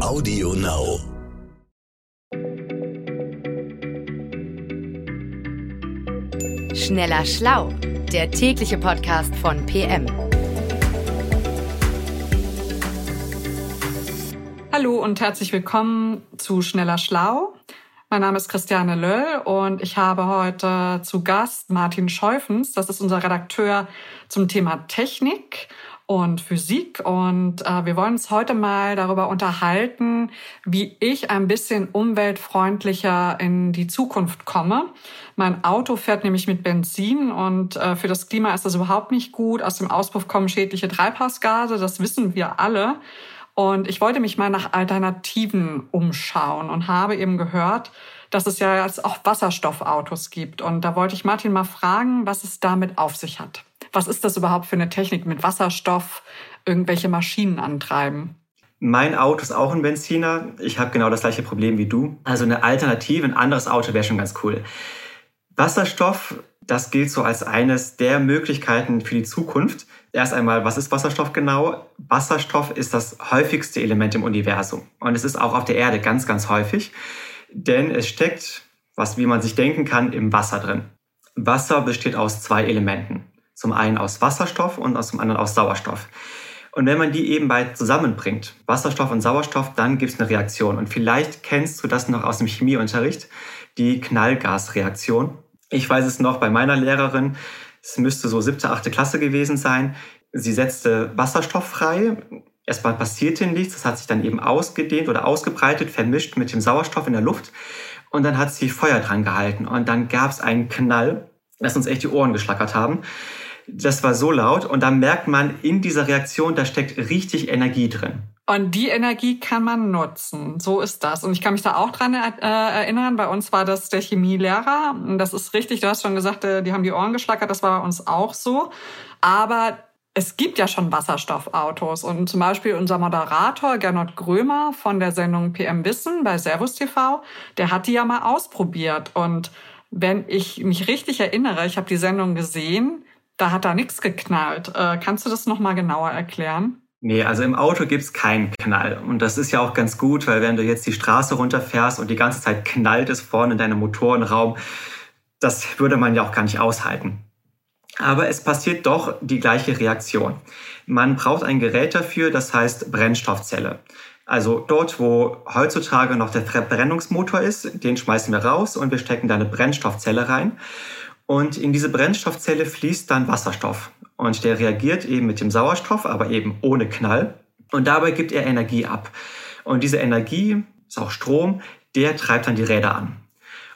Audio Now. Schneller Schlau, der tägliche Podcast von PM. Hallo und herzlich willkommen zu Schneller Schlau. Mein Name ist Christiane Löll und ich habe heute zu Gast Martin Scheufens. Das ist unser Redakteur zum Thema Technik und Physik. Und äh, wir wollen uns heute mal darüber unterhalten, wie ich ein bisschen umweltfreundlicher in die Zukunft komme. Mein Auto fährt nämlich mit Benzin und äh, für das Klima ist das überhaupt nicht gut. Aus dem Auspuff kommen schädliche Treibhausgase, das wissen wir alle. Und ich wollte mich mal nach Alternativen umschauen und habe eben gehört, dass es ja jetzt auch Wasserstoffautos gibt. Und da wollte ich Martin mal fragen, was es damit auf sich hat. Was ist das überhaupt für eine Technik mit Wasserstoff, irgendwelche Maschinen antreiben? Mein Auto ist auch ein Benziner. Ich habe genau das gleiche Problem wie du. Also eine Alternative, ein anderes Auto wäre schon ganz cool. Wasserstoff, das gilt so als eines der Möglichkeiten für die Zukunft. Erst einmal, was ist Wasserstoff genau? Wasserstoff ist das häufigste Element im Universum. Und es ist auch auf der Erde ganz, ganz häufig, denn es steckt, was wie man sich denken kann, im Wasser drin. Wasser besteht aus zwei Elementen. Zum einen aus Wasserstoff und zum anderen aus Sauerstoff. Und wenn man die eben beide zusammenbringt, Wasserstoff und Sauerstoff, dann gibt es eine Reaktion. Und vielleicht kennst du das noch aus dem Chemieunterricht, die Knallgasreaktion. Ich weiß es noch bei meiner Lehrerin, es müsste so siebte, achte Klasse gewesen sein. Sie setzte Wasserstoff frei. Erstmal passierte nichts. Das hat sich dann eben ausgedehnt oder ausgebreitet, vermischt mit dem Sauerstoff in der Luft. Und dann hat sie Feuer dran gehalten. Und dann gab es einen Knall, das uns echt die Ohren geschlackert haben. Das war so laut. Und da merkt man in dieser Reaktion, da steckt richtig Energie drin. Und die Energie kann man nutzen. So ist das. Und ich kann mich da auch dran äh, erinnern. Bei uns war das der Chemielehrer. Das ist richtig. Du hast schon gesagt, äh, die haben die Ohren geschlackert. Das war bei uns auch so. Aber es gibt ja schon Wasserstoffautos. Und zum Beispiel unser Moderator Gernot Grömer von der Sendung PM Wissen bei Servus TV, der hat die ja mal ausprobiert. Und wenn ich mich richtig erinnere, ich habe die Sendung gesehen, da hat da nichts geknallt. Äh, kannst du das nochmal genauer erklären? Nee, also im Auto gibt's keinen Knall. Und das ist ja auch ganz gut, weil wenn du jetzt die Straße runterfährst und die ganze Zeit knallt es vorne in deinem Motorenraum, das würde man ja auch gar nicht aushalten. Aber es passiert doch die gleiche Reaktion. Man braucht ein Gerät dafür, das heißt Brennstoffzelle. Also dort, wo heutzutage noch der Verbrennungsmotor ist, den schmeißen wir raus und wir stecken da eine Brennstoffzelle rein. Und in diese Brennstoffzelle fließt dann Wasserstoff. Und der reagiert eben mit dem Sauerstoff, aber eben ohne Knall. Und dabei gibt er Energie ab. Und diese Energie, ist auch Strom, der treibt dann die Räder an.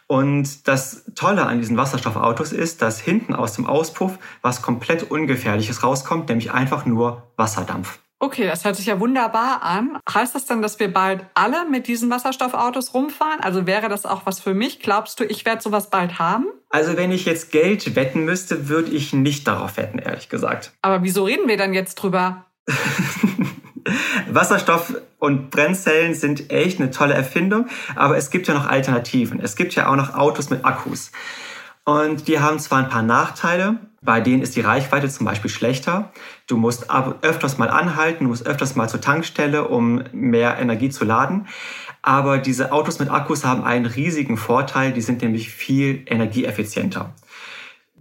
Und das Tolle an diesen Wasserstoffautos ist, dass hinten aus dem Auspuff was komplett Ungefährliches rauskommt, nämlich einfach nur Wasserdampf. Okay, das hört sich ja wunderbar an. Heißt das dann, dass wir bald alle mit diesen Wasserstoffautos rumfahren? Also wäre das auch was für mich? Glaubst du, ich werde sowas bald haben? Also wenn ich jetzt Geld wetten müsste, würde ich nicht darauf wetten, ehrlich gesagt. Aber wieso reden wir dann jetzt drüber? Wasserstoff und Brennzellen sind echt eine tolle Erfindung, aber es gibt ja noch Alternativen. Es gibt ja auch noch Autos mit Akkus. Und die haben zwar ein paar Nachteile, bei denen ist die Reichweite zum Beispiel schlechter. Du musst öfters mal anhalten, du musst öfters mal zur Tankstelle, um mehr Energie zu laden. Aber diese Autos mit Akkus haben einen riesigen Vorteil, die sind nämlich viel energieeffizienter.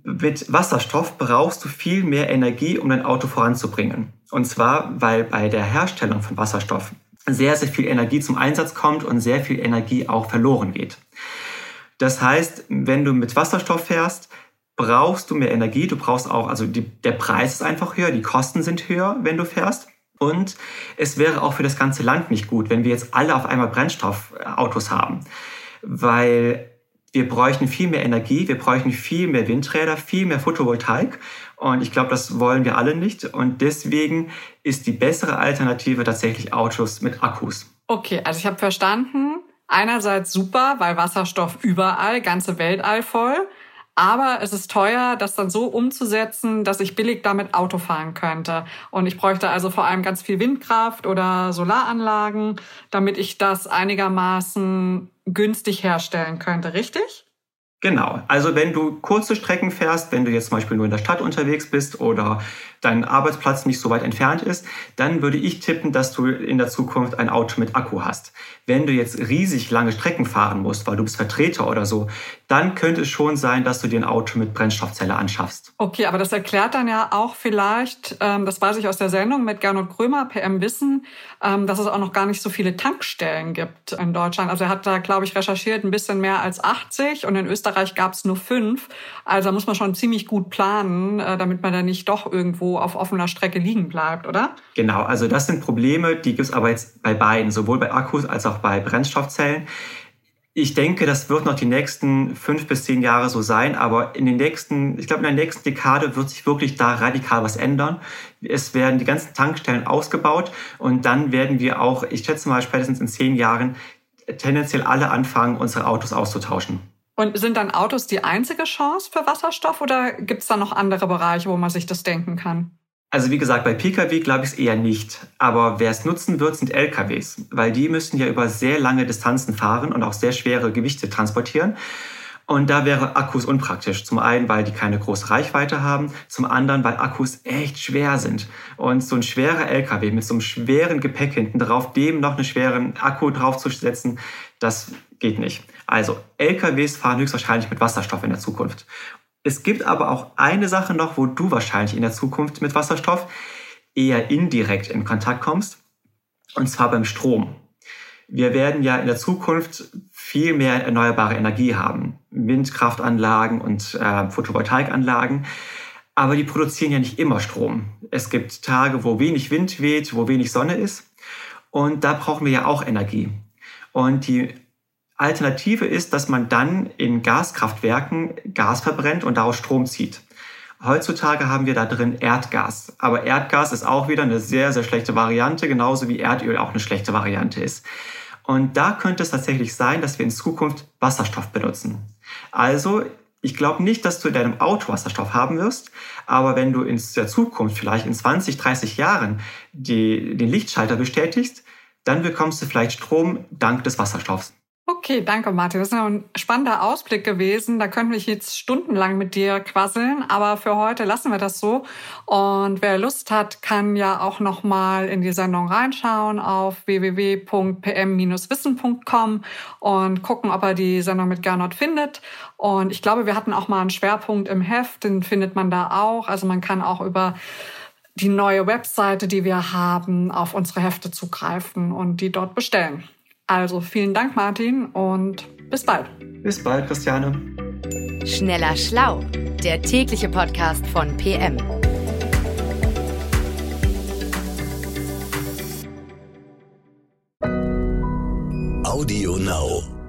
Mit Wasserstoff brauchst du viel mehr Energie, um dein Auto voranzubringen. Und zwar, weil bei der Herstellung von Wasserstoff sehr, sehr viel Energie zum Einsatz kommt und sehr viel Energie auch verloren geht. Das heißt, wenn du mit Wasserstoff fährst, brauchst du mehr Energie. Du brauchst auch, also die, der Preis ist einfach höher, die Kosten sind höher, wenn du fährst. Und es wäre auch für das ganze Land nicht gut, wenn wir jetzt alle auf einmal Brennstoffautos haben. Weil wir bräuchten viel mehr Energie, wir bräuchten viel mehr Windräder, viel mehr Photovoltaik. Und ich glaube, das wollen wir alle nicht. Und deswegen ist die bessere Alternative tatsächlich Autos mit Akkus. Okay, also ich habe verstanden, einerseits super, weil Wasserstoff überall, ganze Weltall voll. Aber es ist teuer, das dann so umzusetzen, dass ich billig damit Auto fahren könnte. Und ich bräuchte also vor allem ganz viel Windkraft oder Solaranlagen, damit ich das einigermaßen günstig herstellen könnte, richtig? Genau. Also wenn du kurze Strecken fährst, wenn du jetzt zum Beispiel nur in der Stadt unterwegs bist oder dein Arbeitsplatz nicht so weit entfernt ist, dann würde ich tippen, dass du in der Zukunft ein Auto mit Akku hast. Wenn du jetzt riesig lange Strecken fahren musst, weil du bist Vertreter oder so, dann könnte es schon sein, dass du dir ein Auto mit Brennstoffzelle anschaffst. Okay, aber das erklärt dann ja auch vielleicht, ähm, das weiß ich aus der Sendung mit Gernot Krömer, PM Wissen, ähm, dass es auch noch gar nicht so viele Tankstellen gibt in Deutschland. Also er hat da, glaube ich, recherchiert, ein bisschen mehr als 80 und in Österreich gab es nur fünf. Also da muss man schon ziemlich gut planen, äh, damit man da nicht doch irgendwo auf offener Strecke liegen bleibt, oder? Genau, also das sind Probleme, die gibt es aber jetzt bei beiden, sowohl bei Akkus als auch bei Brennstoffzellen. Ich denke, das wird noch die nächsten fünf bis zehn Jahre so sein, aber in den nächsten, ich glaube, in der nächsten Dekade wird sich wirklich da radikal was ändern. Es werden die ganzen Tankstellen ausgebaut und dann werden wir auch, ich schätze mal, spätestens in zehn Jahren tendenziell alle anfangen, unsere Autos auszutauschen. Und sind dann Autos die einzige Chance für Wasserstoff oder gibt es da noch andere Bereiche, wo man sich das denken kann? Also wie gesagt, bei Pkw glaube ich es eher nicht. Aber wer es nutzen wird, sind Lkws, weil die müssen ja über sehr lange Distanzen fahren und auch sehr schwere Gewichte transportieren. Und da wäre Akkus unpraktisch. Zum einen, weil die keine große Reichweite haben, zum anderen, weil Akkus echt schwer sind. Und so ein schwerer LKW mit so einem schweren Gepäck hinten drauf, dem noch einen schweren Akku draufzusetzen, das geht nicht. Also LKWs fahren höchstwahrscheinlich mit Wasserstoff in der Zukunft. Es gibt aber auch eine Sache noch, wo du wahrscheinlich in der Zukunft mit Wasserstoff eher indirekt in Kontakt kommst, und zwar beim Strom. Wir werden ja in der Zukunft viel mehr erneuerbare Energie haben, Windkraftanlagen und äh, Photovoltaikanlagen, aber die produzieren ja nicht immer Strom. Es gibt Tage, wo wenig Wind weht, wo wenig Sonne ist und da brauchen wir ja auch Energie. Und die Alternative ist, dass man dann in Gaskraftwerken Gas verbrennt und daraus Strom zieht. Heutzutage haben wir da drin Erdgas. Aber Erdgas ist auch wieder eine sehr, sehr schlechte Variante, genauso wie Erdöl auch eine schlechte Variante ist. Und da könnte es tatsächlich sein, dass wir in Zukunft Wasserstoff benutzen. Also, ich glaube nicht, dass du in deinem Auto Wasserstoff haben wirst, aber wenn du in der Zukunft, vielleicht in 20, 30 Jahren, die, den Lichtschalter bestätigst, dann bekommst du vielleicht Strom dank des Wasserstoffs. Okay, danke Martin. Das ist ein spannender Ausblick gewesen. Da könnten wir jetzt stundenlang mit dir quasseln, aber für heute lassen wir das so. Und wer Lust hat, kann ja auch noch mal in die Sendung reinschauen auf www.pm-wissen.com und gucken, ob er die Sendung mit Gernot findet. Und ich glaube, wir hatten auch mal einen Schwerpunkt im Heft, den findet man da auch. Also man kann auch über die neue Webseite, die wir haben, auf unsere Hefte zugreifen und die dort bestellen. Also vielen Dank, Martin, und bis bald. Bis bald, Christiane. Schneller Schlau, der tägliche Podcast von PM. Audio Now.